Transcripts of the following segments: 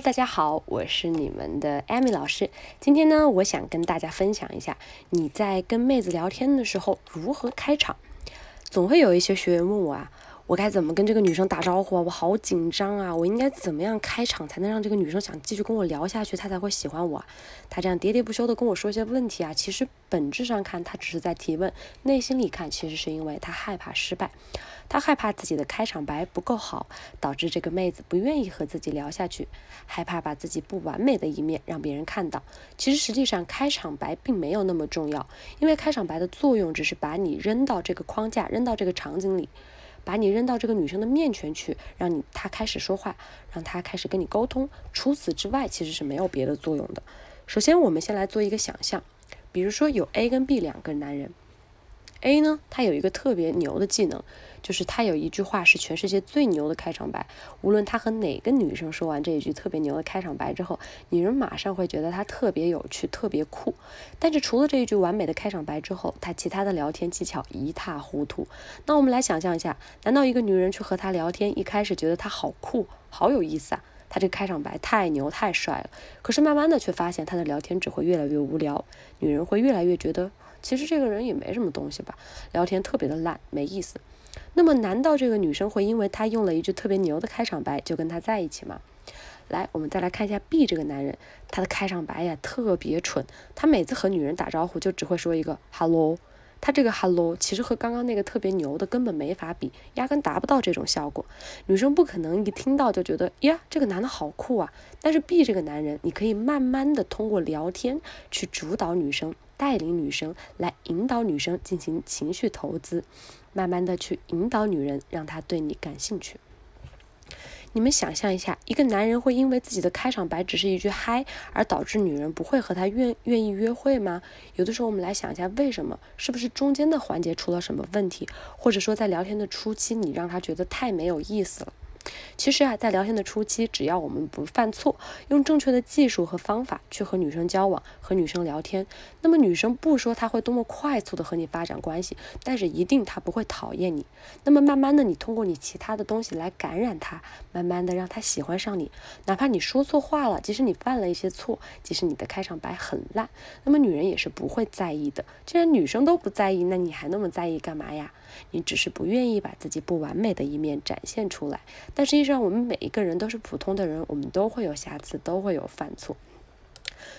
大家好，我是你们的 Amy 老师。今天呢，我想跟大家分享一下你在跟妹子聊天的时候如何开场。总会有一些学员问我啊。我该怎么跟这个女生打招呼啊？我好紧张啊！我应该怎么样开场才能让这个女生想继续跟我聊下去，她才会喜欢我？她这样喋喋不休的跟我说一些问题啊，其实本质上看她只是在提问，内心里看其实是因为她害怕失败，她害怕自己的开场白不够好，导致这个妹子不愿意和自己聊下去，害怕把自己不完美的一面让别人看到。其实实际上开场白并没有那么重要，因为开场白的作用只是把你扔到这个框架，扔到这个场景里。把你扔到这个女生的面前去，让你她开始说话，让她开始跟你沟通。除此之外，其实是没有别的作用的。首先，我们先来做一个想象，比如说有 A 跟 B 两个男人。A 呢，他有一个特别牛的技能，就是他有一句话是全世界最牛的开场白。无论他和哪个女生说完这一句特别牛的开场白之后，女人马上会觉得他特别有趣、特别酷。但是除了这一句完美的开场白之后，他其他的聊天技巧一塌糊涂。那我们来想象一下，难道一个女人去和他聊天，一开始觉得他好酷、好有意思啊？他这开场白太牛、太帅了。可是慢慢的却发现他的聊天只会越来越无聊，女人会越来越觉得。其实这个人也没什么东西吧，聊天特别的烂，没意思。那么难道这个女生会因为他用了一句特别牛的开场白就跟他在一起吗？来，我们再来看一下 B 这个男人，他的开场白呀特别蠢，他每次和女人打招呼就只会说一个 hello。他这个 hello 其实和刚刚那个特别牛的根本没法比，压根达不到这种效果。女生不可能一听到就觉得呀，这个男的好酷啊。但是 B 这个男人，你可以慢慢的通过聊天去主导女生，带领女生来引导女生进行情绪投资，慢慢的去引导女人，让她对你感兴趣。你们想象一下，一个男人会因为自己的开场白只是一句嗨，而导致女人不会和他愿愿意约会吗？有的时候我们来想一下，为什么？是不是中间的环节出了什么问题？或者说在聊天的初期，你让他觉得太没有意思了？其实啊，在聊天的初期，只要我们不犯错，用正确的技术和方法去和女生交往、和女生聊天，那么女生不说她会多么快速的和你发展关系，但是一定她不会讨厌你。那么慢慢的，你通过你其他的东西来感染她，慢慢的让她喜欢上你。哪怕你说错话了，即使你犯了一些错，即使你的开场白很烂，那么女人也是不会在意的。既然女生都不在意，那你还那么在意干嘛呀？你只是不愿意把自己不完美的一面展现出来，但是上我们每一个人都是普通的人，我们都会有瑕疵，都会有犯错。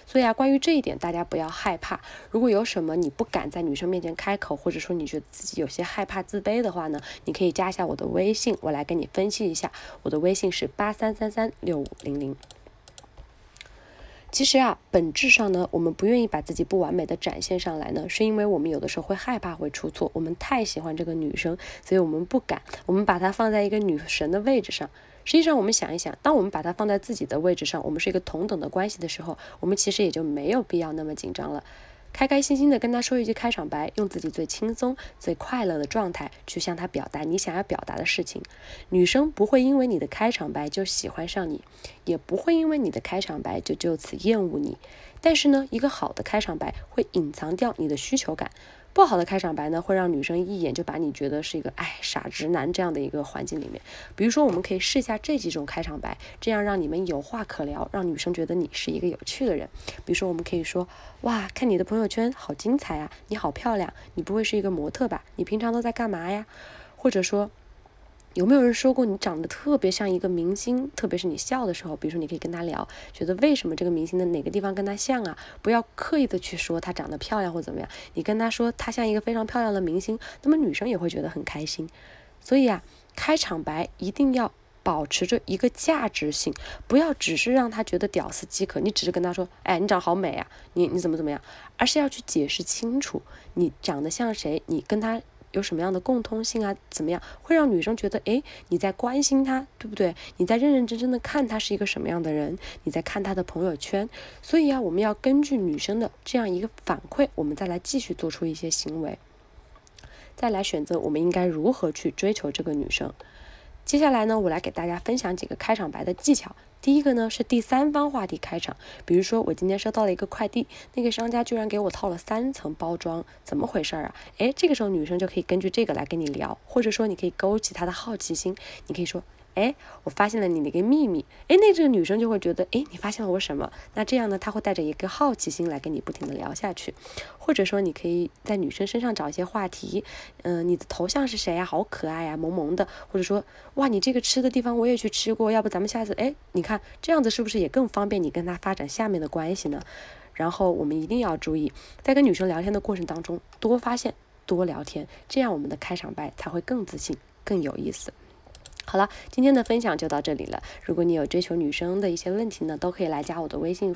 所以啊，关于这一点，大家不要害怕。如果有什么你不敢在女生面前开口，或者说你觉得自己有些害怕、自卑的话呢，你可以加一下我的微信，我来跟你分析一下。我的微信是八三三三六五零零。其实啊，本质上呢，我们不愿意把自己不完美的展现上来呢，是因为我们有的时候会害怕会出错。我们太喜欢这个女生，所以我们不敢，我们把她放在一个女神的位置上。实际上，我们想一想，当我们把她放在自己的位置上，我们是一个同等的关系的时候，我们其实也就没有必要那么紧张了。开开心心的跟他说一句开场白，用自己最轻松、最快乐的状态去向他表达你想要表达的事情。女生不会因为你的开场白就喜欢上你，也不会因为你的开场白就就此厌恶你。但是呢，一个好的开场白会隐藏掉你的需求感。不好的开场白呢，会让女生一眼就把你觉得是一个哎傻直男这样的一个环境里面。比如说，我们可以试一下这几种开场白，这样让你们有话可聊，让女生觉得你是一个有趣的人。比如说，我们可以说，哇，看你的朋友圈好精彩啊，你好漂亮，你不会是一个模特吧？你平常都在干嘛呀？或者说。有没有人说过你长得特别像一个明星？特别是你笑的时候，比如说你可以跟他聊，觉得为什么这个明星的哪个地方跟他像啊？不要刻意的去说他长得漂亮或怎么样，你跟他说他像一个非常漂亮的明星，那么女生也会觉得很开心。所以啊，开场白一定要保持着一个价值性，不要只是让他觉得屌丝饥渴，你只是跟他说，哎，你长好美啊，你你怎么怎么样，而是要去解释清楚你长得像谁，你跟他。有什么样的共通性啊？怎么样会让女生觉得，哎，你在关心她，对不对？你在认认真真的看她是一个什么样的人？你在看她的朋友圈。所以啊，我们要根据女生的这样一个反馈，我们再来继续做出一些行为，再来选择我们应该如何去追求这个女生。接下来呢，我来给大家分享几个开场白的技巧。第一个呢是第三方话题开场，比如说我今天收到了一个快递，那个商家居然给我套了三层包装，怎么回事啊？诶，这个时候女生就可以根据这个来跟你聊，或者说你可以勾起她的好奇心，你可以说。哎，我发现了你的一个秘密，哎，那这个女生就会觉得，哎，你发现了我什么？那这样呢，她会带着一个好奇心来跟你不停的聊下去，或者说你可以在女生身上找一些话题，嗯，你的头像是谁呀？好可爱呀，萌萌的，或者说，哇，你这个吃的地方我也去吃过，要不咱们下次，哎，你看这样子是不是也更方便你跟她发展下面的关系呢？然后我们一定要注意，在跟女生聊天的过程当中，多发现，多聊天，这样我们的开场白才会更自信，更有意思。好了，今天的分享就到这里了。如果你有追求女生的一些问题呢，都可以来加我的微信，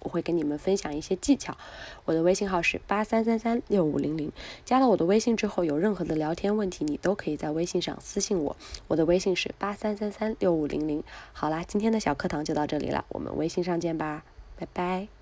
我会跟你们分享一些技巧。我的微信号是八三三三六五零零。加了我的微信之后，有任何的聊天问题，你都可以在微信上私信我。我的微信是八三三三六五零零。好啦，今天的小课堂就到这里了，我们微信上见吧，拜拜。